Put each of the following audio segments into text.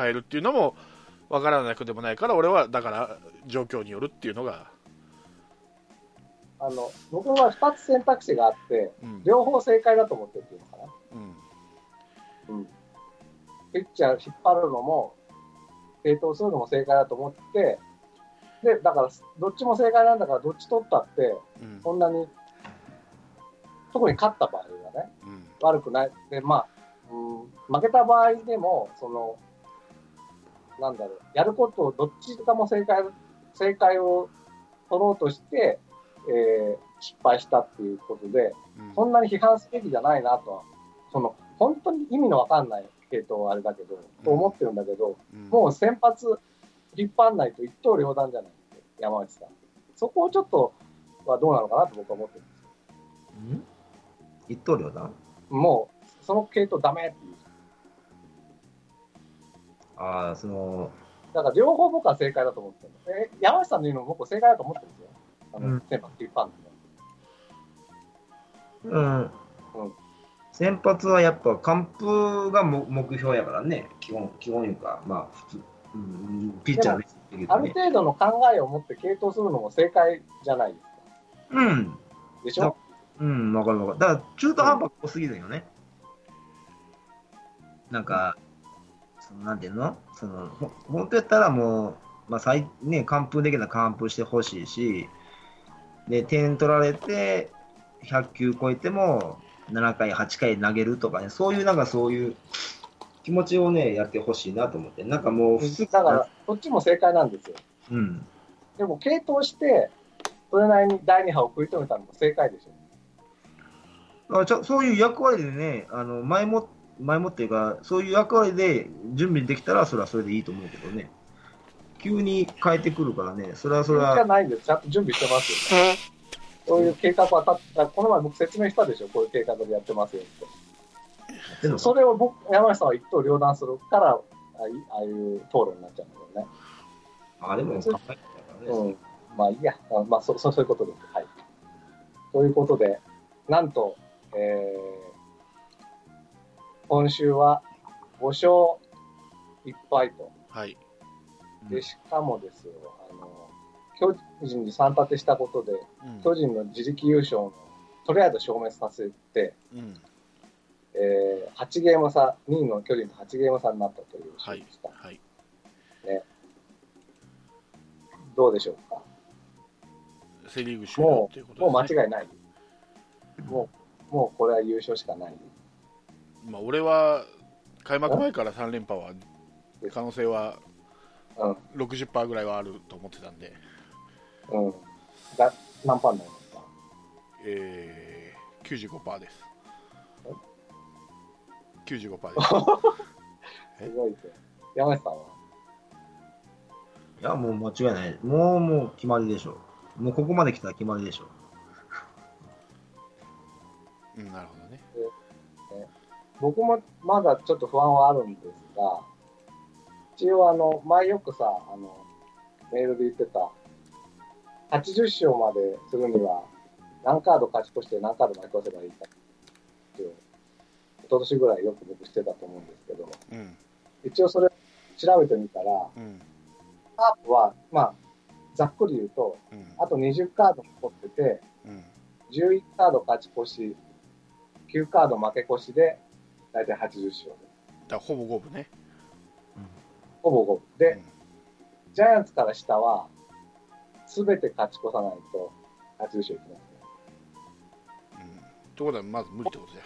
変えるっていうのもわからなくでもないから俺はだから状況によるっていうのが、あの僕は2つ選択肢があって、うん両方正解だと思ってるっていうのかな。うんうん。ピッチャー引っ張るのも、継投するのも正解だと思って、で、だから、どっちも正解なんだから、どっち取ったって、うんそんなに、特に勝った場合はね、うん悪くない。で、まあ、うん、負けた場合でも、その、なんだろう、やることをどっちかも正解、正解を取ろうとして、えー失敗したっていうことで、うんそんなに批判すべきじゃないなとは、その、本当に意味のわかんない系統はあれだけど、と思ってるんだけど、うんもう先発引っ張んないと一刀両断じゃない？山内さん。そこをちょっとはどうなのかなと僕は思ってるんですよ。ん？一刀両断もう、その系統ダメっていう。ああ、その、だから両方僕は正解だと思ってるの。え山内さんの言うのも僕僕正解だと思ってるんですよ。あの、うん先発引っ張んの。うん。うん先発はやっぱ完封がも目標やからね、基本、基本いうか、まあ普通、うん、ピッチャーでできるある。程度の考えを持って系統するのも正解じゃないですか。うん。でしょ？うん、わかるわかる。だから中途半端多すぎるよね。なんか、そのなんていうの？その、ほ本当やったらもう、まあ、最、ね、完封できたら完封してほしいし、で、点取られて、100球超えても、7回、8回投げるとかね、そういう、なんかそういう気持ちをね、やってほしいなと思って。なんかもう、普通だから、こっちも正解なんですよ。うん。でも、系統して、それなりに第二波を食い止めたのも正解でしょ。あちょそういう役割でね、あの前も前もっていうか、そういう役割で準備できたら、それはそれでいいと思うけどね、急に変えてくるからね、それはそれそれじゃは、ないんです。ちゃんと準備してますよ。そういう計画は立った。この前僕説明したでしょ。こういう計画でやってますよって。でもそれを僕、山下さんは一刀両断するから、ああいああいう討論になっちゃうんだよね。あれも考えてたからね、うん。まあいいや。あまあそそそういうことです。はい。ということで、なんと、えー、今週は5勝1敗と。はい。で、しかもですよ、あの、巨人に3立てしたことで、うん。巨人の自力優勝のとりあえず消滅させて、うん。えー、8ゲーム差、2位の巨人と8ゲーム差になったという試合でした。はい。どうでしょうか？セ・リーグ首位もう、間違いない。もう、もうこれは優勝しかない。まあ、俺は開幕前から3連覇は可能性はうん、60%ぐらいはあると思ってたんで、うん。だ何パーになりますか？えー、95%です。え？95%です。すごいですよ。山下さんは？いや、もう間違いない、もうもう決まりでしょう、もうここまで来たら決まりでしょう。んなるほどね僕もまだちょっと不安はあるんですが、一応あの、前よくさ、あの、メールで言ってた、80勝までするには、何カード勝ち越して何カード負け越せばいいかっていう、一昨年ぐらいよく僕してたと思うんですけど、うん。一応それ調べてみたら、うん。カープは、まあ、ざっくり言うと、うん。あと20カード残ってて、うん。11カード勝ち越し、9カード負け越しで、大体80勝です。だほぼ五分ね、ほぼ五分。うで、んジャイアンツから下は、すべて勝ち越さないと、80勝いきますね。うん、ということはまず無理ってことじ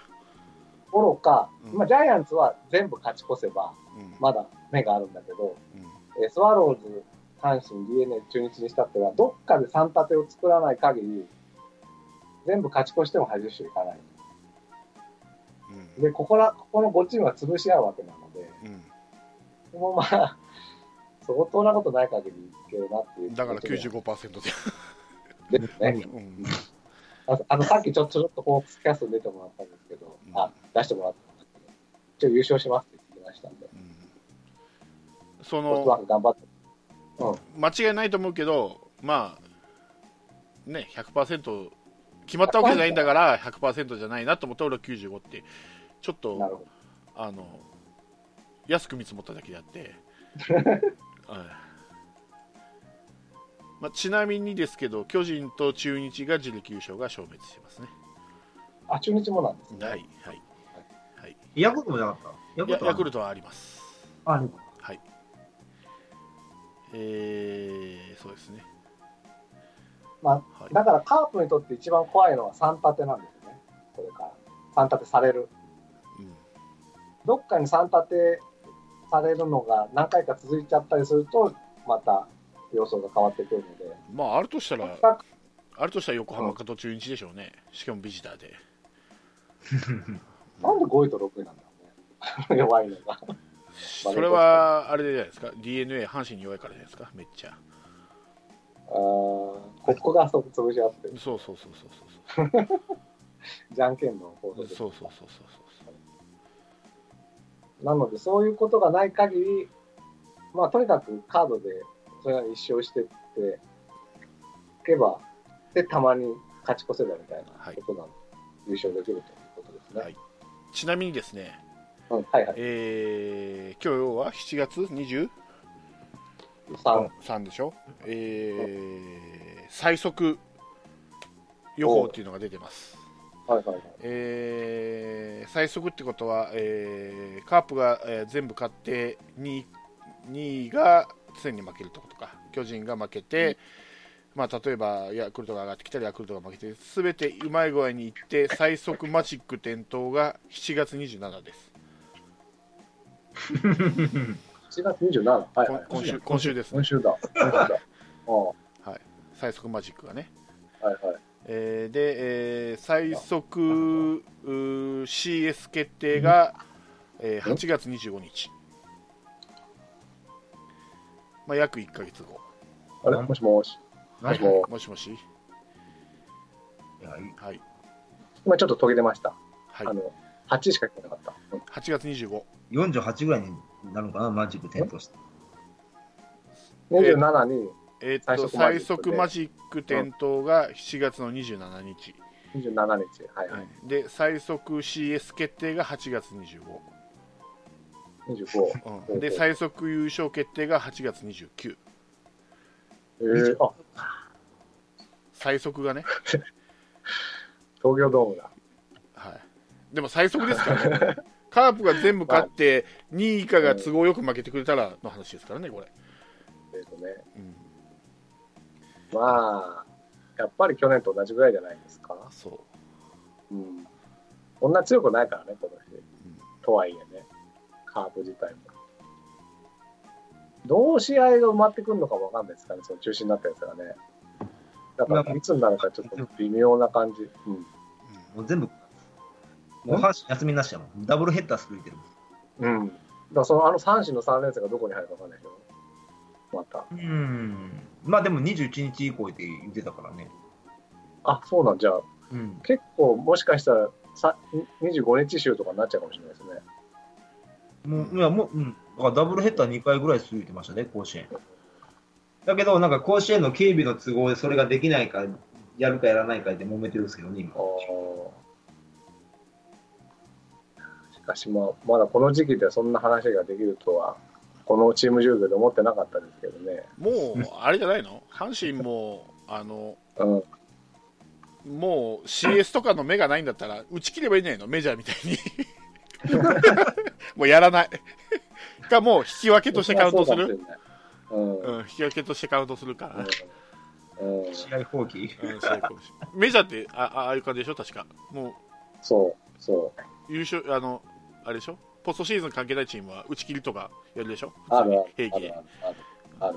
愚か、うんまあ、ジャイアンツは全部勝ち越せば、ゃん、うんまだ目があるんだけど、うんえースワローズ、阪神、DNA、中日にしたっては、どっかで3立てを作らない限り、全部勝ち越しても80勝いかない。うんで、ここら、ここの5チームは潰し合うわけなので、うん、もうまあ、相当なことない限りいけるなっていう。だから95%で、ですね。うんああの、さっきちょちょろっとホークスキャストに出てもらったんですけど、うんあ、出してもらったんですけど、一応優勝しますって言ってましたんで、うんそのク頑張って。うん。間違いないと思うけど、まあ、ね、100%決まったわけじゃないんだから、100%じゃないなと思って、俺は95って、ちょっと。あの安く見積もっただけであって、はいまあ、ちなみにですけど、巨人と中日が自力優勝が消滅してますね。あ、中日もなんですね。はい、はい、はい。ヤクルトもなかった？ヤクルルトはあります。トあ、はい。えー、そうですね。まあ、はい、だからカープにとって一番怖いのは3立てなんですね。これから。3立てされる。うんどっかに3立てされるのが何回か続いちゃったりすると、また様相が変わってくるので。まあ、あるとしたら、あるとしたら横浜かと中日でしょうね。しかもビジターで。なんで5位と6位なんだろうね。弱いのが。それは、あれじゃないですか？DNA、阪神に弱いからじゃないですか？めっちゃ。あーここがそ潰し合ってる。そうそうそうそうそうじゃんけんの方そう。そうそうそうそうなので、そういうことがない限り、まあ、とにかくカードでそれなりに一勝してっていけば、で、たまに勝ち越せたみたいなことなの、優勝できるということですね。はいちなみにですね、うん、はいはい。えー、今日は7月23 3、でしょ、えー、最速予報っていうのが出てます。はいはいはい。えー最速ってことは、えーカープが、えー全部勝って2位 ,2 位が常に負けるってことか巨人が負けて、まあ、例えばヤクルトが上がってきたりヤクルトが負けて全てうまい具合にいって最速マジック点灯が7月27です、7月27、はい、はい。今週今週ですね今週だ。今週だ。は最速マジックがね、いはい。えーで、えー最速 CS 決定が、えー8月25日、まあ、約1ヶ月後。あれ？もしもし。もしももしもし。い。やはい、今ちょっと途切れました。はい。あ、の、8しか聞こえなかった。うん。8月25 48ぐらいになるのかな、マジック点灯して。27にえーっと最最速速マジック点灯が7月の27日、27日。はいはい。で最速 CS 決定が8月25、25。うん、で最速優勝決定が8月29えー、あ、最速がね、東京ドームだ。はい、でも最速ですからね。カープが全部勝って 2位以下が都合よく負けてくれたらの話ですからねこれ、えっとね。うん、まあ、やっぱり去年と同じぐらいじゃないですか。そううん。こんな強くないからね、この人。とはいえね、カープ自体も。どう試合が埋まってくるのかわかんないですかね、その中心になったやつがね。だから、いつになるかちょっと微妙な感じ。うん。もう全部、もう阪神休みなしやもん。ダブルヘッダーするいてるうん。だからその、あの3子の3連戦がどこに入るかわかんないけど、また。うん。まあでも21日以降って言ってたからね。あ、そうなんじゃあ、うん。結構もしかしたらさ25日週とかになっちゃうかもしれないですね。もう、いや、もう、うん。だからダブルヘッダー2回ぐらい続いてましたね、甲子園。だけど、なんか甲子園の警備の都合でそれができないか、やるかやらないかで揉めてるんですけどね、今。しかし、まあ、まだこの時期でそんな話ができるとは、このチーム状況で思ってなかったですけどね。もうあれじゃないの？阪神もあのうん、もう CS とかの目がないんだったら打ち切ればいいんじゃないの？メジャーみたいに。もうやらない。かもう引き分けとしてカウントする、うん。うん、引き分けとしてカウントするか。ら、試合放棄うん。そういうかもしれないメジャーってああああいう感じでしょ？確か。もそう、そう。優勝あのあれでしょ？ポストシーズン関係ないチームは打ち切りとかやるでしょ？ある平気で。あ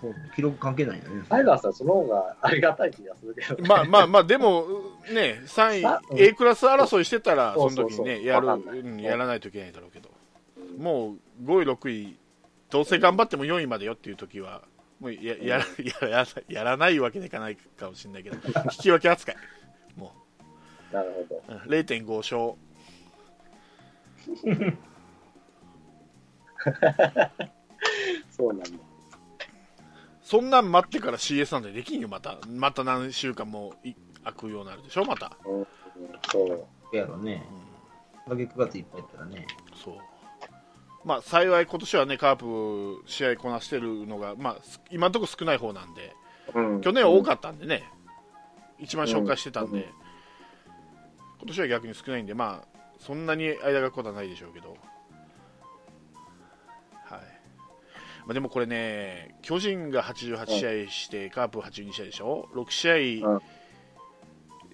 そう記録関係ないんだね。タイガースはその方がありがたい気がするけど、まあまあまあでもね3さうん。位 A クラス争いしてたらその時にねやるやらないといけないだろうけど。もう5位6位どうせ頑張っても4位までよっていう時はもうややら やややらないわけにいかないかもしれないけど引き分け扱い。もなるほど。ううん0.5勝 そうなんだ。そんなん待ってから CS なんてできんよ。またまた何週間もい開くようになるでしょまた、うんうん、そう。やろね。うん、だけ9月いっぱいやったらね。そう。まあ、幸い今年はねカープ試合こなしてるのが、まあ、す今のところ少ない方なんでうん。去年は多かったんでね、一番紹介してたんで、うん。今年は逆に少ないんで、まあ、そんなに間が空くことはないでしょうけど、はい。まあ、でもこれね、巨人が88試合して、カープ82試合でしょ、6試合、うん。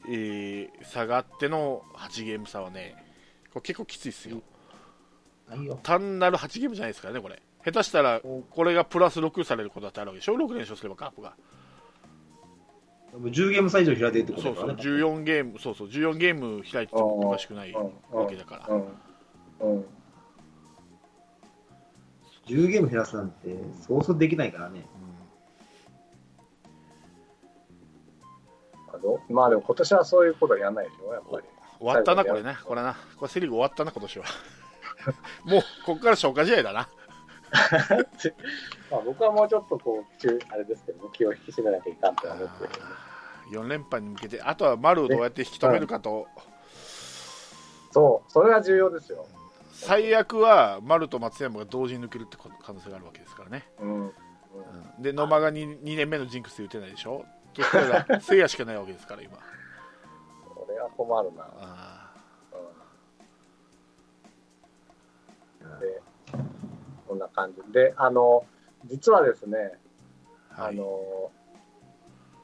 えー差があっての8ゲーム差はね、これ結構きついですよ。単なる8ゲームじゃないですからね、これ。下手したら、これがプラス6されることだってあるわけでしょ、6連勝すればカープが。もう10ゲーム差以上開いてるってことそうそう、だからね。14ゲーム、そうそう、14ゲーム開いててもおかしくないわけだから。うんうん10ゲーム減らすなんて、そうそうできないからね。あのまあでも今年はそういうことはやらないでしょ、やっぱり。終わったな、これね、これな、これセ・リーグ終わったな、今年は。もう、ここから消化試合だな。まあ、僕はもうちょっとこう、中あれですけど、気を引き締めなきゃいかんとは思ってるけどね4連覇に向けて、あとは丸をどうやって引き止めるかと、そう、それが重要ですよ。最悪は丸と松山が同時に抜けるって可能性があるわけですからね。うん。うんうんで、野間が 2, 2年目のジンクスで打てないでしょ？としたら、せいやしかないわけですから、今。これは困るな。あうんで、こんな感じで、あの、実はですね、ーはい。あの、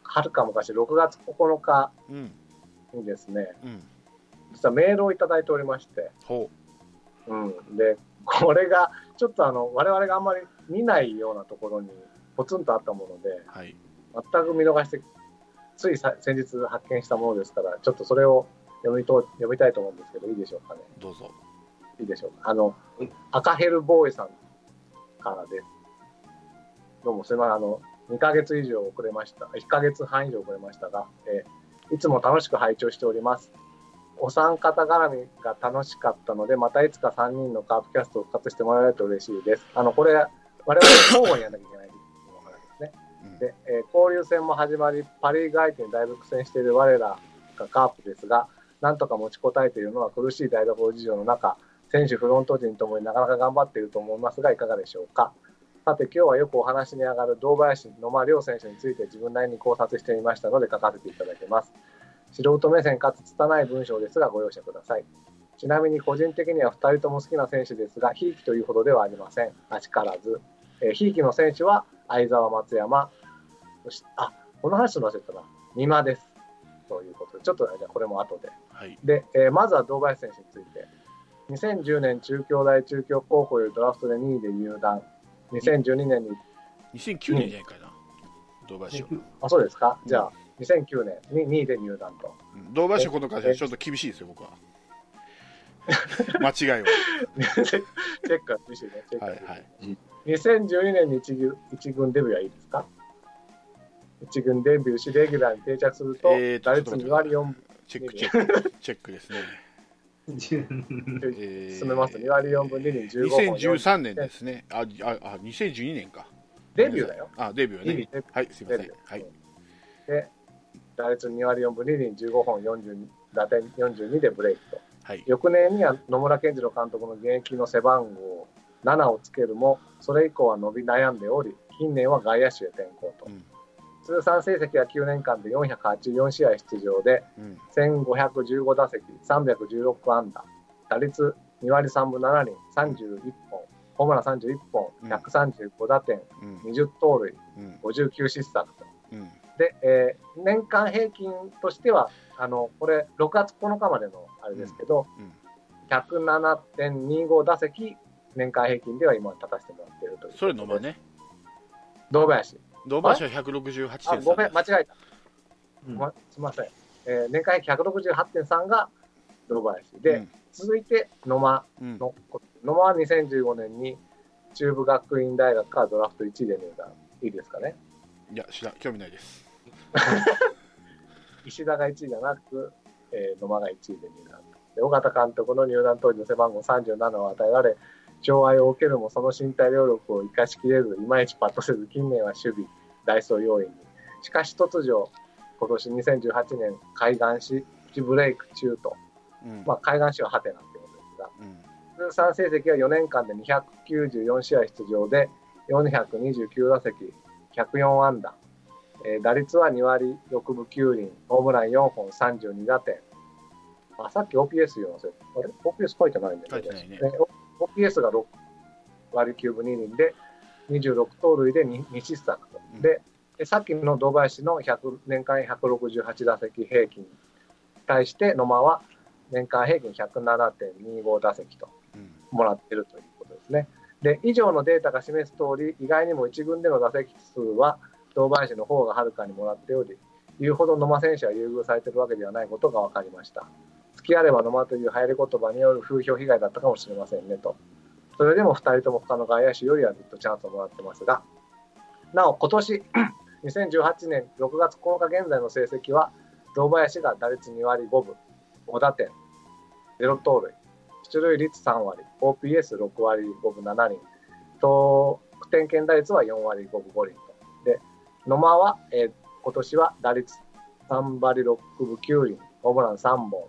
はるか昔、6月9日うん、にですね、うん、実はメールをいただいておりまして、ほうん、で、これが、ちょっとあの、我々があんまり見ないようなところにポツンとあったもので、う、はい。全く見逃して、ついさ先日発見したものですから、ちょっとそれを読みと読みたいと思うんですけど、いいでしょうかね。どうぞ。いいでしょうか。あの、赤ヘルボーイさんからです。どうもすみません。あの、2ヶ月以上遅れました。1ヶ月半以上遅れましたが、えーいつも楽しく拝聴しております。お三方絡みが楽しかったので、またいつか3人のカープキャストを復活してもらえると嬉しいです。あの、これ、我々交互にやらなきゃいけないっていうお話ですね。うんで、えー交流戦も始まり、パ・リーグ相手にだいぶ苦戦している我らがカープですが、なんとか持ちこたえているのは苦しい台所事情の中、選手フロント陣ともになかなか頑張っていると思いますが、いかがでしょうか？さて、今日はよくお話に上がる堂林、野間両選手について自分なりに考察してみましたので書かせていただきます。素人目線かつ拙い文章ですがご容赦ください。ちなみに個人的には2人とも好きな選手ですが、ひいきというほどではありません。あしからず。えーひいきの選手は相澤、松山、そして、あ、この話の忘れてたな。美馬です。ということで、ちょっとじゃあこれも後で。はい。で、えーまずは堂林選手について。2010年中京大中京高校よりドラフトで2位で入団。2012年に、2009年じゃないかな。堂林は。あ、そうですか？じゃあ、2009年に2位で入団と。うん堂林はこの会社ちょっと厳しいですよ、僕は。間違いは。チェックが厳しいね。チェックはいはい。2012年に一軍一軍デビューはいいですか？一軍デビューし、レギュラーに定着すると、打率2ちょっと待って割4分、チェック、チェック、チェックですね。進めますと2割4分2厘15本。2013年ですね。あ、あ、2012年か。デビューだよ。あ、デビューはデビューね。はい、すいません。はい。で、打率2割4分2厘15本42、打点42でブレイクと。はい。翌年には野村健次郎監督の現役の背番号7をつけるも、それ以降は伸び悩んでおり、近年は外野手へ転向と。うん通算成績は9年間で484試合出場で、うん。1515打席、316安打、打率2割3分7厘、31本、ホームラン31本、うん135打点、うん。20盗塁、うん。59失策と。うん。で、えー年間平均としては、あのこれ、6月9日までのあれですけど、うん107.25打席、年間平均では今立たせてもらっているという。それ野間。ね。堂林。堂林は168.3あ、ごめん、間違えた。うんま、すみません。えー年間平均168.3が堂林。で、うん続いて野間うん。の、野間は2015年に中部学院大学からドラフト1位で入団。いいですかね？いや、知らん、興味ないです。石田が1位じゃなく、えー野間が1位で入団。で尾形監督の入団当時の背番号37を与えられ、障害を受けるもその身体能力を生かしきれず、いまいちパッとせず、近年は守備、ダイソー要員に。しかし突如、今年2018年、開眼し、プチブレイク中と、うん。まあ、開眼しはハテナってことですが、うん。通算成績は4年間で294試合出場で429打席、104安打、えー打率は2割6分9厘、ホームラン4本32打点。あ、さっき OPS4 忘れた。あれ ?OPS 書いてないんだ書いてないねで OPS が6割9分2厘で、26盗塁で 2, 2失策と。うんで、でさっきの堂林の100年間168打席平均に対して野間は年間平均107.25打席とうんもらってるということですね。で、以上のデータが示す通り、意外にも1軍での打席数は堂林の方がはるかにもらっており、言うほど野間選手は優遇されているわけではないことが分かりました。付き合れば野間という流行り言葉による風評被害だったかもしれませんねと。それでも2人とも他の外野手よりはずっとチャンスをもらってますが、なお今年 2018年6月9日現在の成績は、堂林が打率2割5分、5打点、0盗塁、出塁率3割、OPS6 割5分7厘、得点圏打率は4割5分5厘と。で、野間は、えー今年は打率3割6分9厘、ホームラン3本、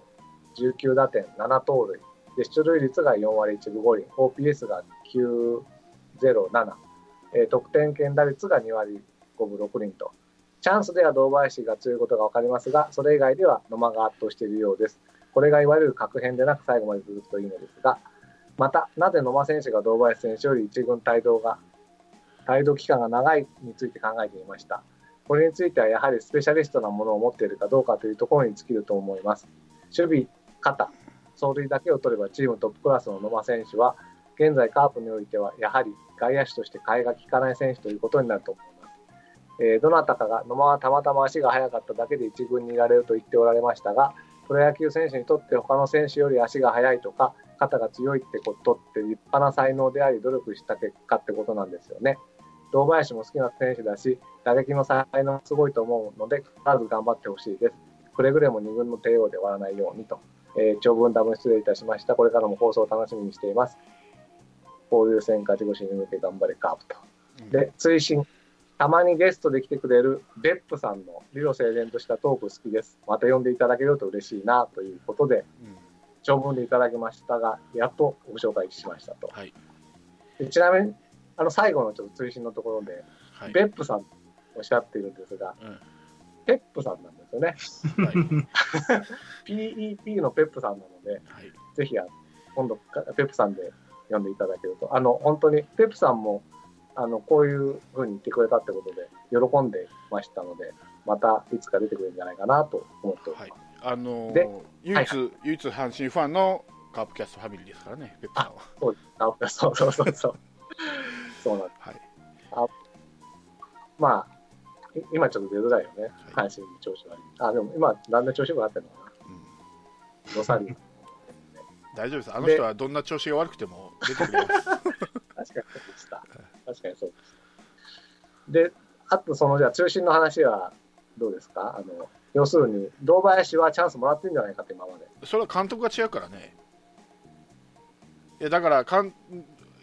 19打点、7盗塁、で出塁率が4割1分5厘、OPS が907、え得点圏打率が2割5分6厘と。チャンスでは堂林が強いことが分かりますが、それ以外では野間が圧倒しているようです。これがいわゆる確変でなく最後まで続くといいのですが、また、なぜ野間選手が堂林選手より一軍帯同が、帯同期間が長いについて考えてみました。これについてはやはりスペシャリストなものを持っているかどうかというところに尽きると思います。守備、肩、走塁だけを取ればチームトップクラスの野間選手は、現在カープにおいてはやはり外野手として替えが利かない選手ということになると思います。えーどなたかが野間はたまたま足が速かっただけで一軍にいられると言っておられましたが、プロ野球選手にとって他の選手より足が速いとか、肩が強いってことって立派な才能であり、努力した結果ってことなんですよね。堂林も好きな選手だし、打撃の才能すごいと思うので、必ず頑張ってほしいです。くれぐれも2軍の帝王で終わらないようにと。えー長文ダム失礼いたしました。これからも放送を楽しみにしています。交流戦勝ち星に向け頑張れカープと。で、追伸。たまにゲストで来てくれる別府さんの理路整然としたトーク好きです。また呼んでいただけると嬉しいなということで、うん長文でいただきましたが、やっとご紹介しましたと。はいでちなみに、あの最後のちょっと追伸のところで、はい別府さんとおっしゃっているんですが、うんペップさんなんですよね。はい PEP のペップさんなので、はいぜひあの今度かペップさんで読んでいただけると、あの本当にペップさんもあのこういうふうに言ってくれたってことで喜んでましたので、またいつか出てくれるんじゃないかなと思っております。あのーで唯一、は唯一阪神ファンのカープキャストファミリーですからね、ペップさんは。そうそうそうそうそう。そうなんです。はい、まあ、い今ちょっと出づらいよね、は阪神の調子悪い。あ、でも今、だんだん調子良くなってるのかうんな。ロサリー。大丈夫です。あの人はどんな調子が悪くても出てくれます。確かにそうでした。確かにそうです。で、あとそのじゃあ中心の話はどうですか？あの、要するに、堂林はチャンスもらってるんじゃないかって今まで。それは監督が違うからね。いやだからかん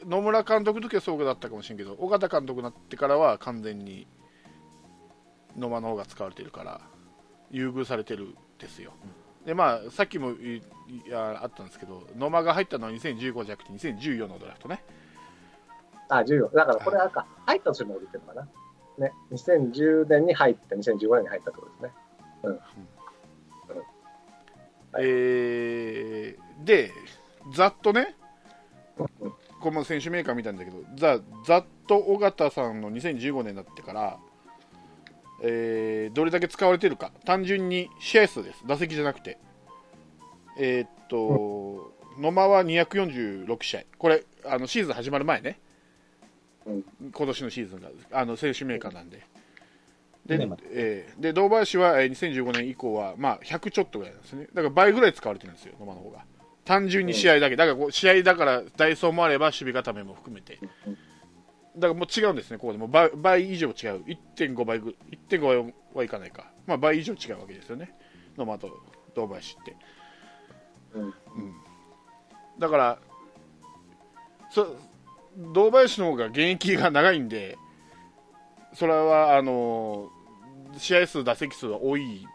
野村監督の時はそうだったかもしれんけど、尾形監督になってからは完全に野間の方が使われてるから、優遇されてるんですよ。でまあ、さっきもいいやあったんですけど、野間が入ったのは2015じゃなくて2014のドラフトね。あ、14。だからこれあれか、入った年も降りてるのかな。ね、2010年に入って、2015年に入ったってことですね。はいえーで、ざっとね、うんこの選手メーカー見たんだけど、ざざっと尾形さんの2015年になってから、えーどれだけ使われてるか、単純に試合数です、打席じゃなくて。えーっと、野間は246試合、これ、あのシーズン始まる前ね、うん。今年のシーズンが、あの選手メーカーなんで。でねまえーで堂林はえー2015年以降は、まあ、100ちょっとぐらいなんですね、だから倍ぐらい使われてるんですよ、野間の方が。単純に試合だけ、だから試合だからダイソーもあれば守備固めも含めて、うんだからもう違うんですね、ここで。もう倍倍以上違う、1.5倍ぐ、1.5倍はいかないか、まあ、倍以上違うわけですよね、野間と堂林って。うん。うん。だからそ堂林の方が現役が長いんでそれはあの試合数、打席数は多い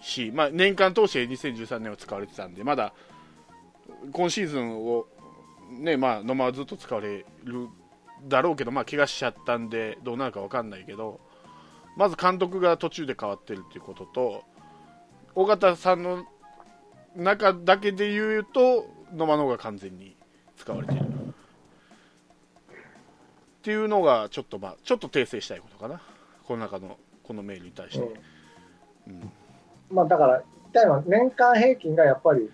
し、まあ、年間通して2013年は使われてたんでまだ今シーズンをねまあ、野間はずっと使われるだろうけど、まあ、怪我しちゃったんでどうなるか分かんないけどまず監督が途中で変わってるっていうことと尾形さんの中だけで言うと野間の方が完全に使われている。っていうのがちょっとまあちょっと訂正したいことかな。この中のこのメールに対して、うん。まあだから言いたいのは年間平均がやっぱり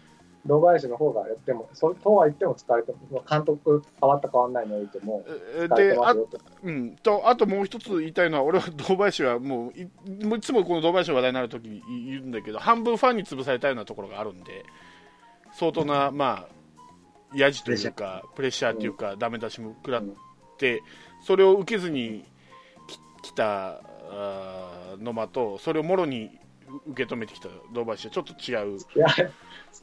堂林の方がやっても、そとは言っても使われても、監督変わった変わらないにおいてもであうん、とあともう一つ言いたいのは、俺は堂林はもうい、いつもこの堂林の話題になるときに言うんだけど、半分ファンに潰されたようなところがあるんで、相当な、まあ、やじというか、プレッシャー。というか、だめ出しも食らって、それを受けずにきたの間と、それをもろに受け止めてきた堂林はちょっと違う。付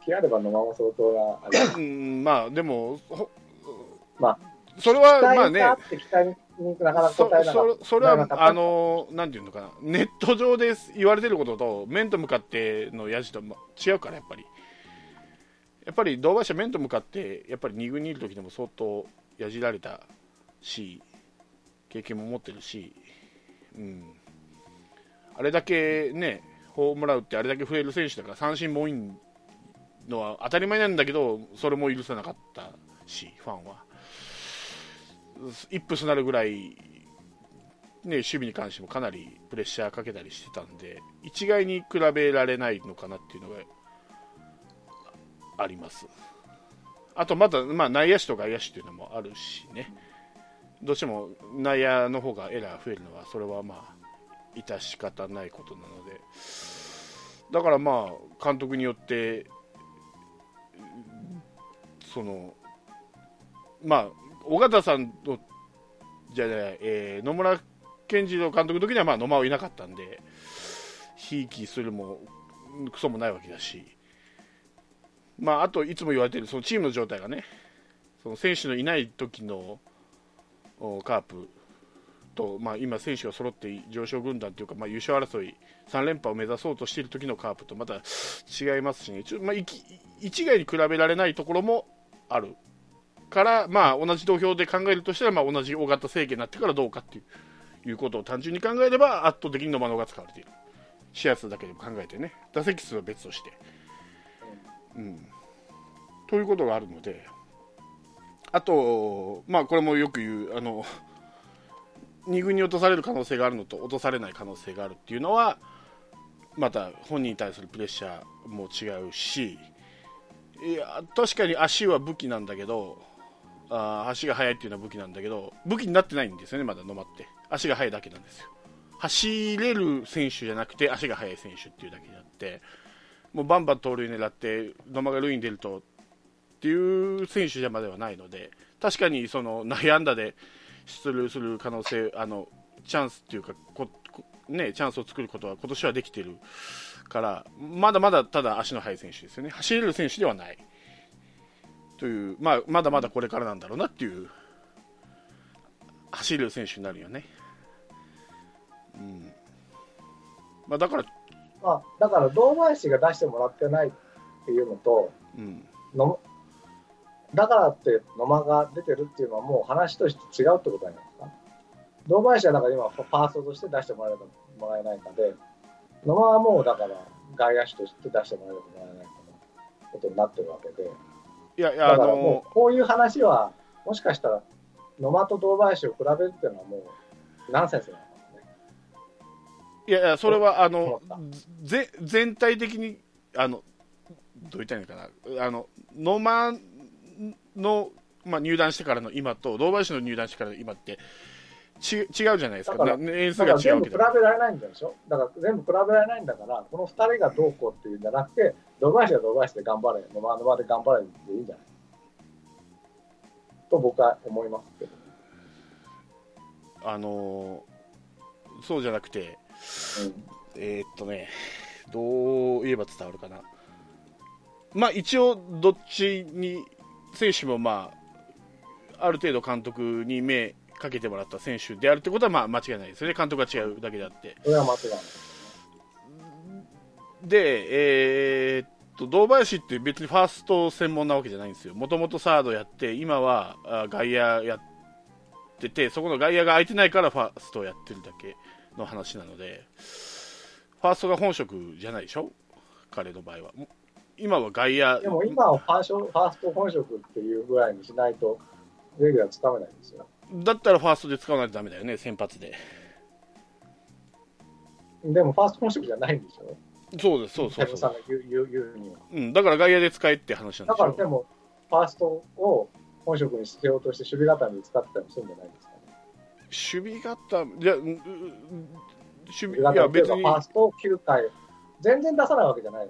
き合えばのまま相当なうん、まあでも、まあ、それはまあね、なかなか答えなそそれはあのなんていうのかな、ネット上で言われてることと面と向かってのやじと違うから、やっぱり。やっぱり堂林は面と向かって、やっぱり2軍にいる時でも相当やじられたし、経験も持ってるし、うん、あれだけね、ホームラン打ってあれだけ増える選手だから三振も多いのは当たり前なんだけどそれも許さなかったしファンは。イップスなるぐらい、ね、守備に関してもかなりプレッシャーかけたりしてたんで一概に比べられないのかなっていうのがあります。あとまた、まあ、内野手と外野手っていうのもあるしね。どうしても内野の方がエラー増えるのはそれはまあ致し方ないことなので。だからまあ監督によってそのまあ尾形さんのじゃない、えー、野村健次郎監督の時にはまあ野間はいなかったんでひいきするもクソもないわけだし。まああといつも言われてるそのチームの状態がねその選手のいない時のカープと、まあ、今、選手が揃って上昇軍団というか、まあ、優勝争い3連覇を目指そうとしている時のカープとまた違いますしね、ちょまあ、一概に比べられないところもあるから、まあ、同じ土俵で考えるとしたら、まあ、同じ大型政権になってからどうかっていういうことを単純に考えれば圧倒的に野間のが使われている。シェア数だけでも考えてね、打席数は別として。うん、ということがあるので、あと、まあ、これもよく言う、あの2軍に落とされる可能性があるのと落とされない可能性があるっていうのはまた本人に対するプレッシャーも違うしいや確かに足は武器なんだけどあ足が速いっていうのは武器なんだけど武器になってないんですよねまだ野間って。足が速いだけなんですよ。走れる選手じゃなくて足が速い選手っていうだけであってもうバンバン盗塁狙って野間が塁に出るとっていう選手じゃまではないので確かにその内野安打で出塁する可能性、あのチャンスっていうかこ、ね、チャンスを作ることは今年はできてるから、まだまだただ足の速い選手ですよね、走れる選手ではない。という、まあ、まだまだこれからなんだろうなっていう、走れる選手になるよね。うん。まあ、だから、まあ、だから堂林が出してもらってないっていうのと、うん、のだからって野間が出てるっていうのはもう話として違うってことなんですか？堂林はだから今ファーストとして出してもらえもらえないかで野間はもうだから外野手として出してもらえもらえないかのことになってるわけでいやいやだからもうこういう話はもしかしたら野間と堂林を比べるっていうのはもうナンセンスなのかもね。いやいやそれはあのぜ全体的にあのどう言ったらいいのかな。あの野間の、まあ、入団してからの今と堂林の入団してからの今ってち違うじゃないですか、か年数が違う全部比べられないんでしょだから全部比べられないんだから、この2人がどうこうっていうんじゃなくて、堂林は堂林で頑張れ、野間野間で頑張れでいいんじゃない？と僕は思いますけど。あのー、そうじゃなくて、うん、えー、っとね、どう言えば伝わるかな。まあ一応、どっちに選手も、まあ、ある程度監督に目かけてもらった選手であるということは、まあ、間違いないですよね、監督が違うだけであって。それは間違いない。で、えー、っと堂林って別にファースト専門なわけじゃないんですよ、もともとサードやって、今はあ外野やってて、そこの外野が空いてないからファーストをやってるだけの話なので、ファーストが本職じゃないでしょ、彼の場合は。今は外野。でも今はファーファースト本職っていうぐらいにしないと、レギュラーつかめないんですよ。だったらファーストで使わないとだめだよね、先発で。でもファースト本職じゃないんでしょ？そうです、そうそうそう。言う言う言うには。うん、だから外野で使えって話なんでだからでも、ファーストを本職にしようとして守備型に使ったりするんじゃないですかね。守備型、いや、守備、いや別に。ファースト9回、全然出さないわけじゃない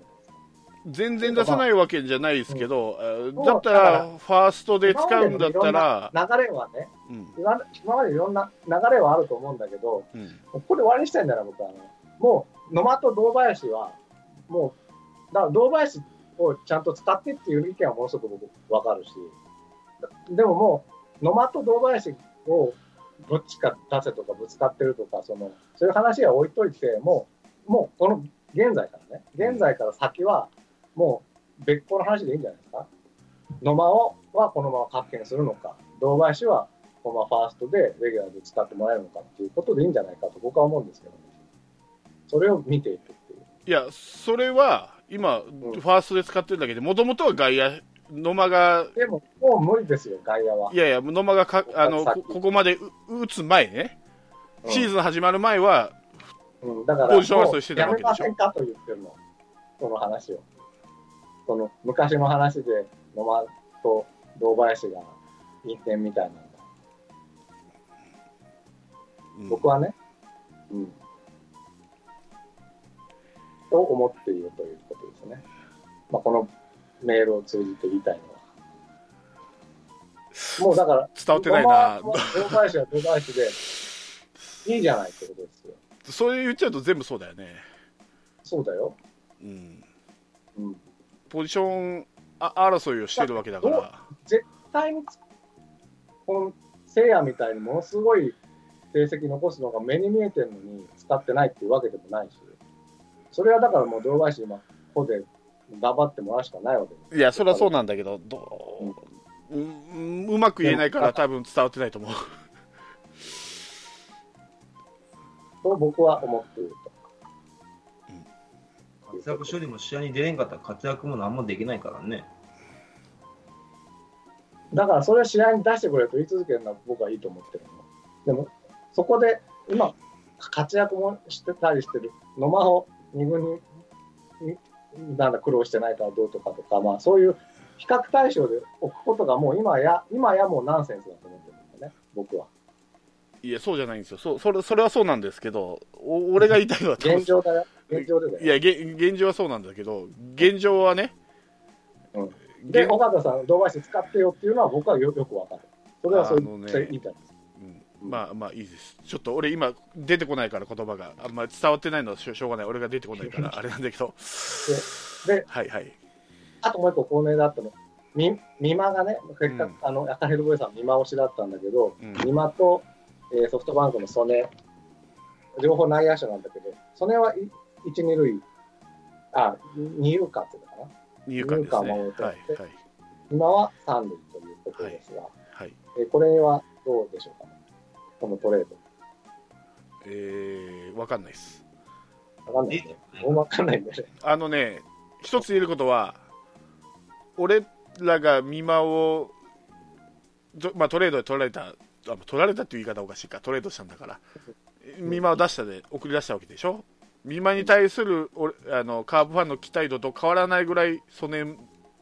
全然出さないわけじゃないですけど、うん、だったら、ファーストで使うんだったら、流れはね、うん、今までいろんな流れはあると思うんだけど、うん、ここで終わりにしたいんだな、僕は、ね。もう、野間と堂林は、もう、だから堂林をちゃんと使ってっていう意見はものすごく僕分かるし、でももう、野間と堂林をどっちか出せとかぶつかってるとか、そのそういう話は置いといて、もう、もうこの現在からね、現在から先は、もう別個の話でいいんじゃないですか？野間をはこのまま発見するのか、堂林はこのままファーストでレギュラーで使ってもらえるのかっていうことでいいんじゃないかと僕は思うんですけどね。それを見ていくっていう。いや、それは今、ファーストで使ってるだけで、もともとは外野、野間が。でも、もう無理ですよ、外野は。いやいや、野間がかあのこここまで打つ前ね、シーズン始まる前は、うん、だから、ポジション争いしてたわけでしょ。やめませんかと言ってるの、その話を。その昔の話で野間と堂林が陰点みたいなんだ、うん、僕はね、うん、と思っているということですね、まあ、このメールを通じて言いたいのは。もうだから、伝わってないな。堂林は堂林で、いいじゃないってことですよ。そう言っちゃうと全部そうだよね。そうだよ。うん。うん。ポジションあ争いをしてるわけだから。絶対に、このせいやみたいにものすごい成績残すのが目に見えてるのに使ってないっていうわけでもないし、それはだからもう堂林今、ここで頑張ってもらうしかないわけです。いや、それはそうなんだけど、どう、うん、うまく言えないから多分伝わってないと思う。と僕は思っていると。活躍処理も試合に出れんかったら活躍も何もできないからね。だからそれは試合に出してくれと言い続けるのは僕はいいと思ってるの。でも、そこで今、活躍もしてたりしてる野間を2軍になんだ苦労してないからどうとかとか、まあ、そういう比較対象で置くことがもう今や今やもうナンセンスだと思ってるんだよね、僕は。いや、そうじゃないんですよ。そそれそれはそうなんですけど、お俺が言いたいのは現状だよ。現状で。いや現、現状はそうなんだけど、現状はね。うん、で、岡田さん、堂林使ってよっていうのは僕はよよくわかる。それはそういいんです。まあまあいいです。ちょっと俺今出てこないから言葉があんまり伝わってないのはしょうがない。俺が出てこないから あれなんだけど。で、はいはい。あともう一個高名だったの。み美馬がね、結果、うん、あの赤ヘルボーイさん美馬推しだったんだけど、うん、美馬と、えー、ソフトバンクの曽根、両方内野手なんだけど、曽根は一二塁、あ、二遊間っていうのかな。二遊間ですね。守って、はいはい、今は三塁ということですが、はいはい、えー、これはどうでしょうか、このトレード。えー、わかんないです。わかんないね。もうわかんないんだね。あのね、一つ言えることは、俺らが見間を、まあ、トレードで取られた、あ取られたっていう言い方おかしいか、トレードしたんだから、見間を出したで、送り出したわけでしょ？見間に対するあのカーブファンの期待度と変わらないぐらい、曽根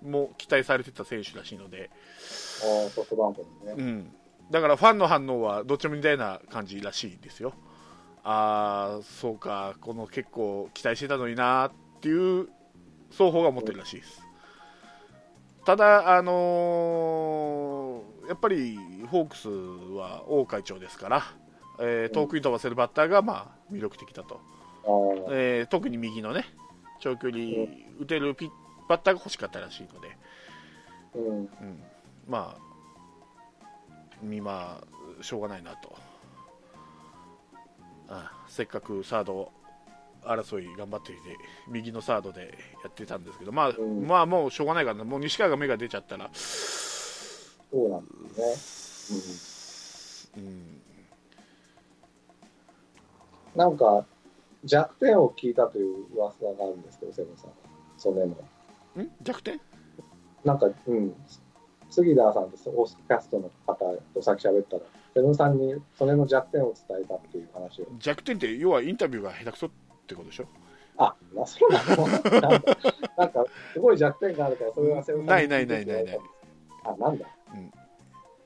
も期待されてた選手らしいので、あソフトバンクね、うん、だからファンの反応はどっちも似たような感じらしいですよ。ああ、そうか、この結構期待してたのになっていう双方が思ってるらしいです。ただ、あのー、やっぱりホークスは王会長ですから、えー、遠くに飛ばせるバッターがまあ魅力的だと、えー、特に右のね長距離打てるピッバッターが欲しかったらしいので、うん、うん、まあまあしょうがないなと。あせっかくサード争い頑張っていて右のサードでやってたんですけど、まあうん。まあもうしょうがないからな。もう西川が目が出ちゃったら、そうなんですね。うん、うん。なんか、弱点を聞いたという噂があるんですけど、セブンさん。ソネの。ん？弱点？なんか、うん。杉田さんとオースキャストの方とさっき喋ったら、セブンさんにそれの弱点を伝えたっていう話を。弱点って要はインタビューが下手くそってことでしょ？あ、な、そうなのなんか、なんかすごい弱点があるから、それはセブンさんにないないないないないあ、なんだ。うん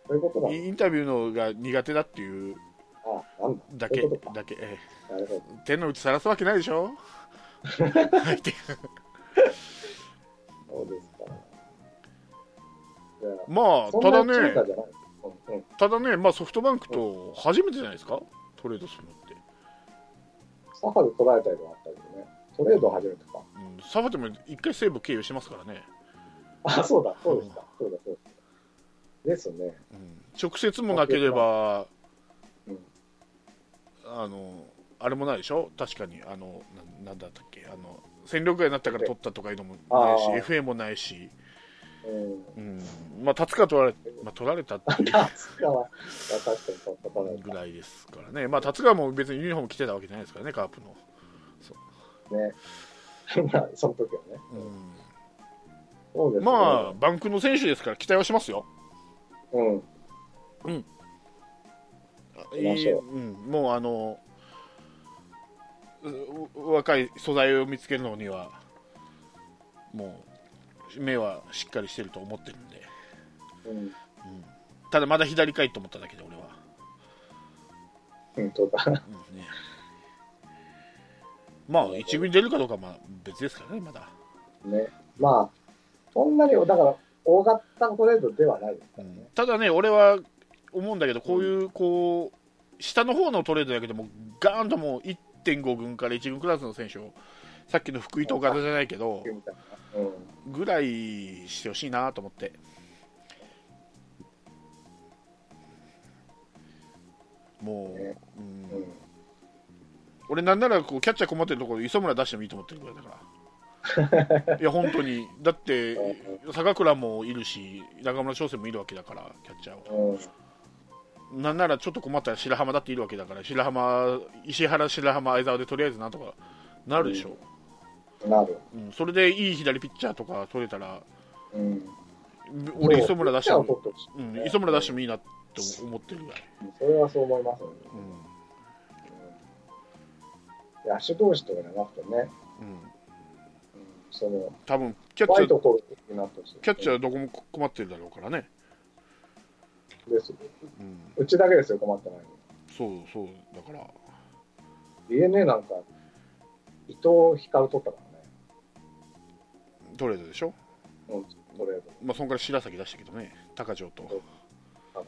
そういうことなのインタビューのが苦手だっていうだ。だけだけ、え。え手の内さらすわけないでしょ？そうですか。まあただね。うんうん。ただね、まあ、ソフトバンクと初めてじゃないですか？トレードするのって、サファで取られたりもあったけどね。トレード初めてか。うん、サファでも一回西武経由してますからね、あ、そうだ、そうですか。そうだ、そうです。ですね。うん、直接もなければ、うんあのあれもないでしょ？確かにあのななんだったっけ？あの戦力外になったから取ったとかいうのもないし FA もないし、うん。うん、まあ達川取られ、まあ、取られたっていう 夏川は確かに取った取られぐらいですからね、まあ、達川も別にユニフォーム着てたわけじゃないですからね、カープの。たね。まあ、その時はね。うんそうですね。まあ、バンクの選手ですから期待はしますよ。うん。いいう。ん、もうあのう若い素材を見つけるのにはもう目はしっかりしてると思ってるんで、うん。うん、ただまだ左かいと思っただけで俺は、うん、そうだ。うん。ね、まあ一軍に出るかどうかはまあ別ですからねまだ、ね。まあ、そんなに、だから、大型トレードではないですからね。うん。ただね俺は思うんだけどこういうこう下の方のトレードだけでもガーンともう1.5軍から1軍クラスの選手をさっきの福井と岡田じゃないけど。ぐらいしてほしいなと思って。もう、ねうんうん。俺なんならこうキャッチャー困ってるところ磯村出してもいいと思ってるぐらいだから いや本当にだって坂倉もいるし中村翔成もいるわけだからキャッチャーをうん。なんならちょっと困ったら白浜だっているわけだから白浜石原白浜相沢でとりあえずなんとかなるでしょ、なる。うんそれでいい左ピッチャーとか取れたらうん。俺磯村出しても取ってほし。いうん、磯村出してもいいなって思ってるぐらい、それはそう思いますよね。うん。野手同士とかじゃなくてね、うん、うん、その、多分キャッワチャー。キャッチャーどこも困ってるだろうからね、です。うん、うちだけですよ、困ってないの。そうそう。だから。DNA なんか、伊藤光取ったからね。トレードでしょ、うん、トレード。まあ、そんから白崎出したけどね。高城と、そう。ん。あ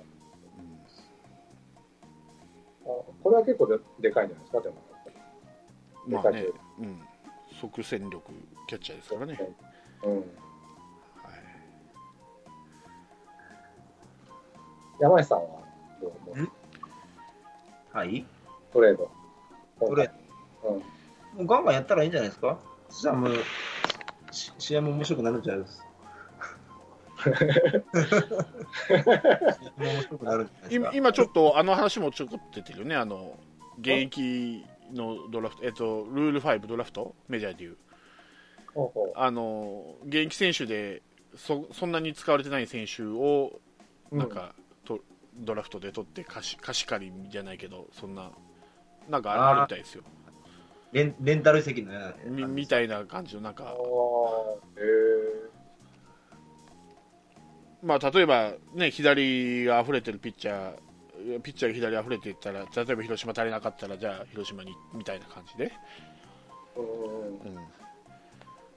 これは結構ででかいんじゃないですか、でも。まあね。うん、即戦力キャッチャーですからね、うん。山下さんはどう思う？はい？トレード。トレーうん。もうガンガンやったらいいんじゃないですか？そしたらもう、し試合も面白くなるんじゃないですか？今今ちょっとあの話もちょこっと出てるよね。あの現役のドラフト、えっと、ルール5ドラフト？メジャーでいう。あの現役選手でそそんなに使われてない選手をなんか、とドラフトで取って貸し貸し借りじゃないけどそんななんかあるみたいですよ。レンレンタル席のようなみみたいな感じのなんあかまあ例えばね左が溢れてるピッチャーピッチャーが左溢れていったら例えば広島足りなかったらじゃあ広島にみたいな感じで、ーうん。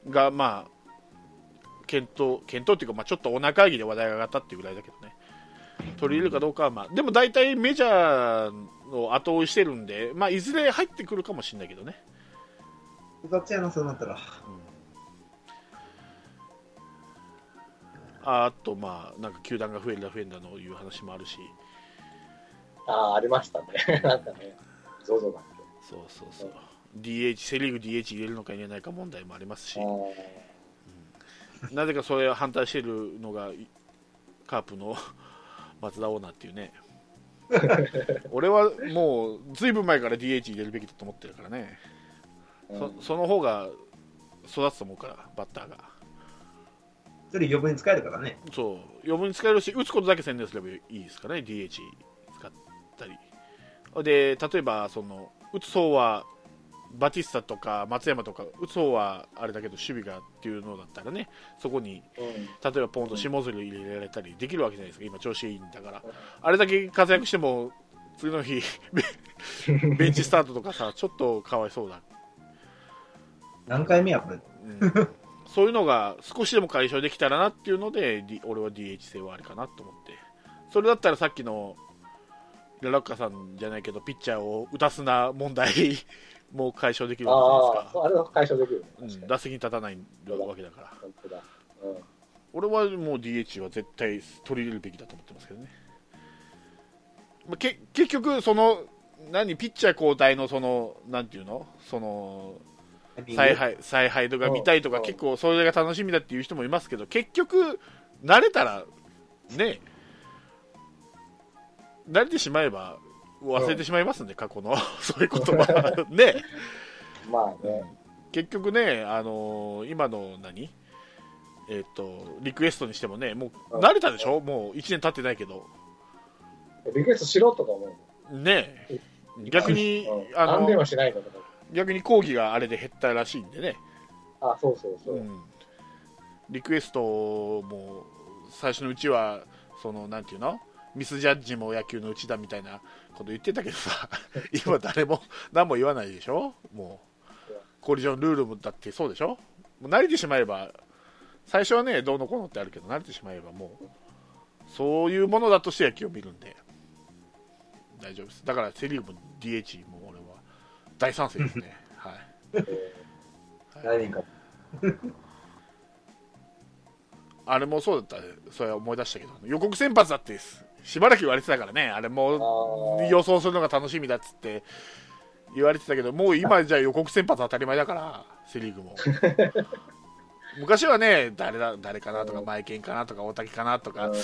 うん、がまあ検討検討っていうか、まあ、ちょっとお腹ぎで話題が上がったっていうぐらいだけどね取り入れるかどうかは、まあ、でも大体メジャーを後追いしてるんで、まあ、いずれ入ってくるかもしれないけどね、複雑やな、そうなったら。あとまあなんか球団が増えるだ増えるんだのいう話もあるし。ああ、ありましたね。なんかね、ゾゾだっけ。そうそうそう。DH セ・リーグ DH 入れるのか入れないか問題もありますし。あー。なぜかそれを反対しているのがいカープの松田オーナーっていうね。俺はもうずいぶん前から DH 入れるべきだと思ってるからね、うん。そその方が育つと思うからバッターが。それ余分に使えるからね。そう。余分に使えるし打つことだけ専念すればいいですからね DH 使ったり。で例えばその打つ方はバティスタとか松山とか打つ方はあれだけど守備がっていうのだったらねそこにうん。例えばポンと下鶴入れられたりできるわけじゃないですか今調子いいんだから。あれだけ活躍しても次の日ベ ベンチスタートとかさちょっとかわいそうだ、何回目や、これ？うん。そういうのが少しでも解消できたらなっていうので、D- 俺は DH 制はありかなと思って。それだったらさっきのララッカさんじゃないけどピッチャーを打たすな問題も解消できるわけじゃないですかあれは解消できるね。うん。打席に立たないわけだから本当だ。うん。俺はもう DH は絶対取り入れるべきだと思ってますけどね、まあ、け結局その何ピッチャー交代のそのなんていうの？その采配采配とか見たいとかうん結構それが楽しみだっていう人もいますけど結局慣れたらね慣れてしまえば忘れてしまいますんで過去の。そういう言葉。ね。まあね。結局ね、あのー今の何？えっ、とリクエストにしてもねもう慣れたでしょ、もう1年経ってないけど。リクエストしろとか思う。ね。逆に、うん。あの何でもしないのとか。逆に講義があれで減ったらしいんでね、あ、そうそうそう。う。ん、リクエストも最初のうちはそのなんていうの？ミスジャッジも野球のうちだみたいなこと言ってたけどさ 今誰も何も言わないでしょ？もう。コリジョンルールもだってそうでしょ？もう慣れてしまえば最初はねどうのこうのってあるけど慣れてしまえばもう。そういうものだとして野球を見るんで。大丈夫です。だからセ・リーグも DH も俺は。大賛成ですね。はい。え何人か。あれもそうだった、それは思い出したけど、予告先発だってしばらく言われてたからね、あれーもあー予想するのが楽しみだっつって言われてたけど、もう今じゃ予告先発当たり前だから、セ・リーグも。昔はね、誰だ誰かなとか、うんマイケンかなとか、大竹かなとか、うん待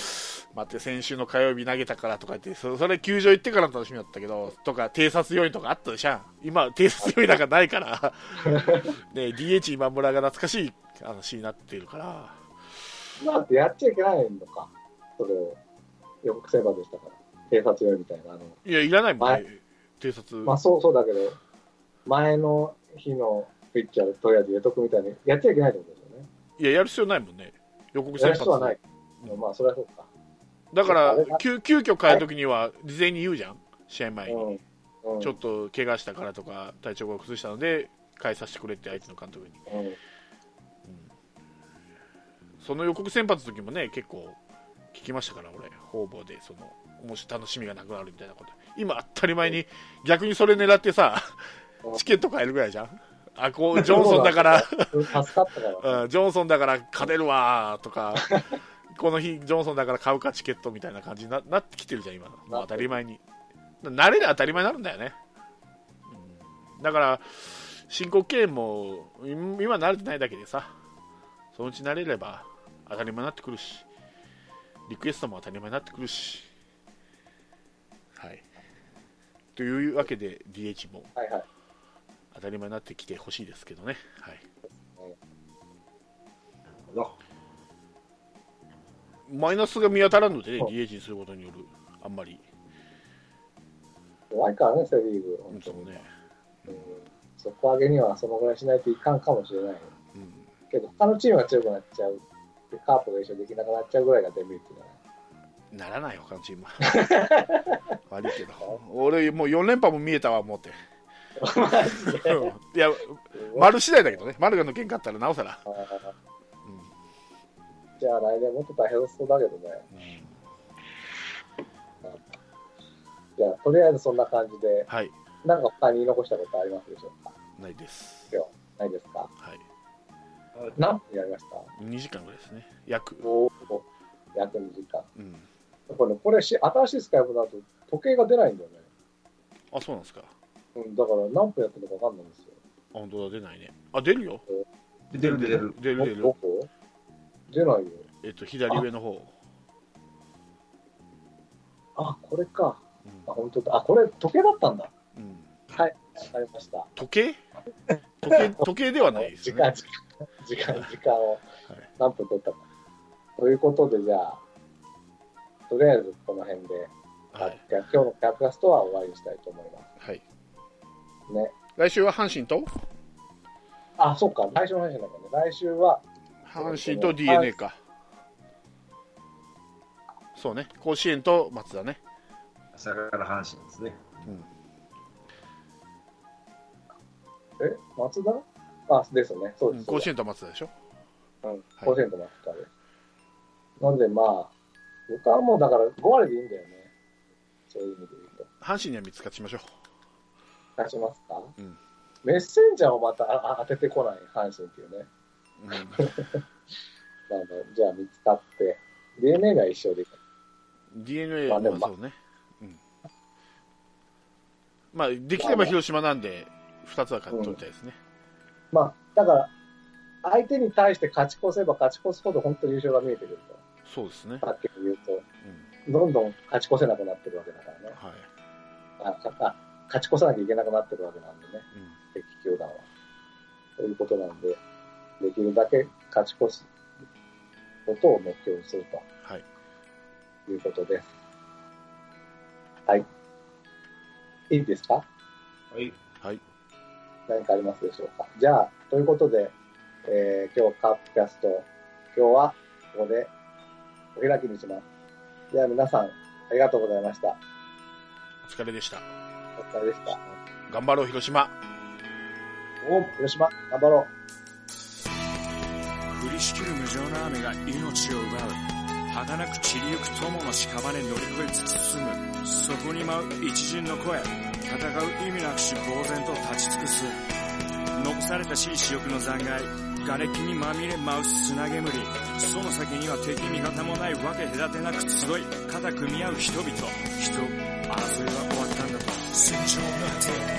って、先週の火曜日投げたからとか言って、そそれ球場行ってからの楽しみだったけど、とか、偵察要員とかあったでしょ、今、偵察要員なんかないから、ね、DH 今村が懐かしい話になっているから。だってやっちゃいけないのか。それを。予告先発でしたから。警察用みたいな。あのいや、いらないもんはね、偵察。まあそうそうだけど、前の日のピッチャーとりあえず入れとくみたいに、やっちゃいけないってことですよね。いや、やる必要ないもんね、予告や先発る人はない。うんまあそれはそうか。だから急急遽変えるときには、事前に言うじゃん、試合前に。うん。うん。ちょっと怪我したからとか、体調が崩したので、変えさせてくれって、相手の監督に。うんその予告先発の時もね、結構聞きましたから、俺、方々で、その、もし楽しみがなくなるみたいなこと。今、当たり前に、逆にそれ狙ってさ、うんチケット買えるぐらいじゃん。あ、こう、ジョンソンだから、助かったから。うん、ジョンソンだから勝てるわーとか、この日、ジョンソンだから買うかチケットみたいな感じにななってきてるじゃん、今の。もう当たり前に。慣れで当たり前になるんだよね。うんだから、申告敬遠も、今今慣れてないだけでさ、そのうち慣れれば当たり前になってくるし、リクエストも当たり前になってくるし。はい。というわけで、DH も。当たり前になってきてほしいですけどね。はい。マイナスが見当たらんのでね、うん DH にすることによる、あんまり。弱いからね、セ・リーグ。本当にね。うん底上げにはそのぐらいしないといかんかもしれない。うん。けど、他のチームが強くなっちゃう。でカープが一緒にできなくなっちゃうぐらいがデメリットだね。ならない、他のチームは。悪いけど。俺、もう4連覇も見えたわ、思って。うん いや、丸次第だけどね。丸が抜けんかったらなおさら。うんじゃあ来年もっと大変そうだけどね。じゃあ、とりあえずそんな感じで、はい。なんか他に残したことありますでしょうか？ないです。ないですか？はい。何分やりました？2時間ぐらいですね。約。おお約2時間。うん。これ、これし、新しいスカイプだと時計が出ないんだよね。あ、そうなんですか。うん、だから何分やってるのか分かんないんですよ。本当だ、出ないね。あ、出るよ。出る出る。出る出る。どこ？出ないよ。えっと、左上の方。あ、これか。うんあ、本当だ。あ、これ時計だったんだ。うんはい、わかりました。時計？時計時計ではないです時間。時間、時間、時間をはい何分取ったか。ということで、じゃあ、とりあえずこの辺で、はい。今日のキャプラストは終わりにしたいと思いまはい。すね。来週は阪神と？あ、そっか、来週の話なんだね。来週は、阪神と d n a か。そうね。甲子園と松田ね。朝から阪神ですね。うん。え、松田？あ、ですね。そうです。甲子園と松田でしょ？うん、はい甲子園と松田で。なんで、まあ、僕はもうだから5割でいいんだよね。そういう意味で言うと。阪神には見つかちましょう。出しますか、うんメッセンジャーをまたあ当ててこない阪神っていうね。うん まあまあ、じゃあ見つかって、DNA が一緒でいい。DNA はまあそうね。うん。まあ、できれば広島なんで、2つは勝っ取りたいですね。まあ、だから、相手に対して勝ち越せば勝ち越すほど本当に優勝が見えてくるそうですねと。。はっきり言うと、うん。どんどん勝ち越せなくなってるわけだからね。はい。あ勝ち越さなきゃいけなくなってるわけなんでね。うん。敵球団は。そういうことなんで、できるだけ勝ち越すことを目標にするはい。ということです。はい。いいですか？はい。はい。何かありますでしょうか？じゃあ、ということで、えー今日カープキャスト、今日はここでお開きにします。では皆さん、ありがとうございました。お疲れでした。お疲れでした。頑張ろう、広島。お広島、頑張ろう。降りしきる無情な雨が命を奪う儚く散りゆく友の屍乗り越えつつ進む。そこに舞う一陣の声戦う意味なくし呆然と立ち尽くす。残されたしい死力の残骸瓦礫にまみれ舞う砂煙。その先には敵味方もないわけ隔てなく集い肩組み合う人々。人争いは終わったんだと。戦場の果て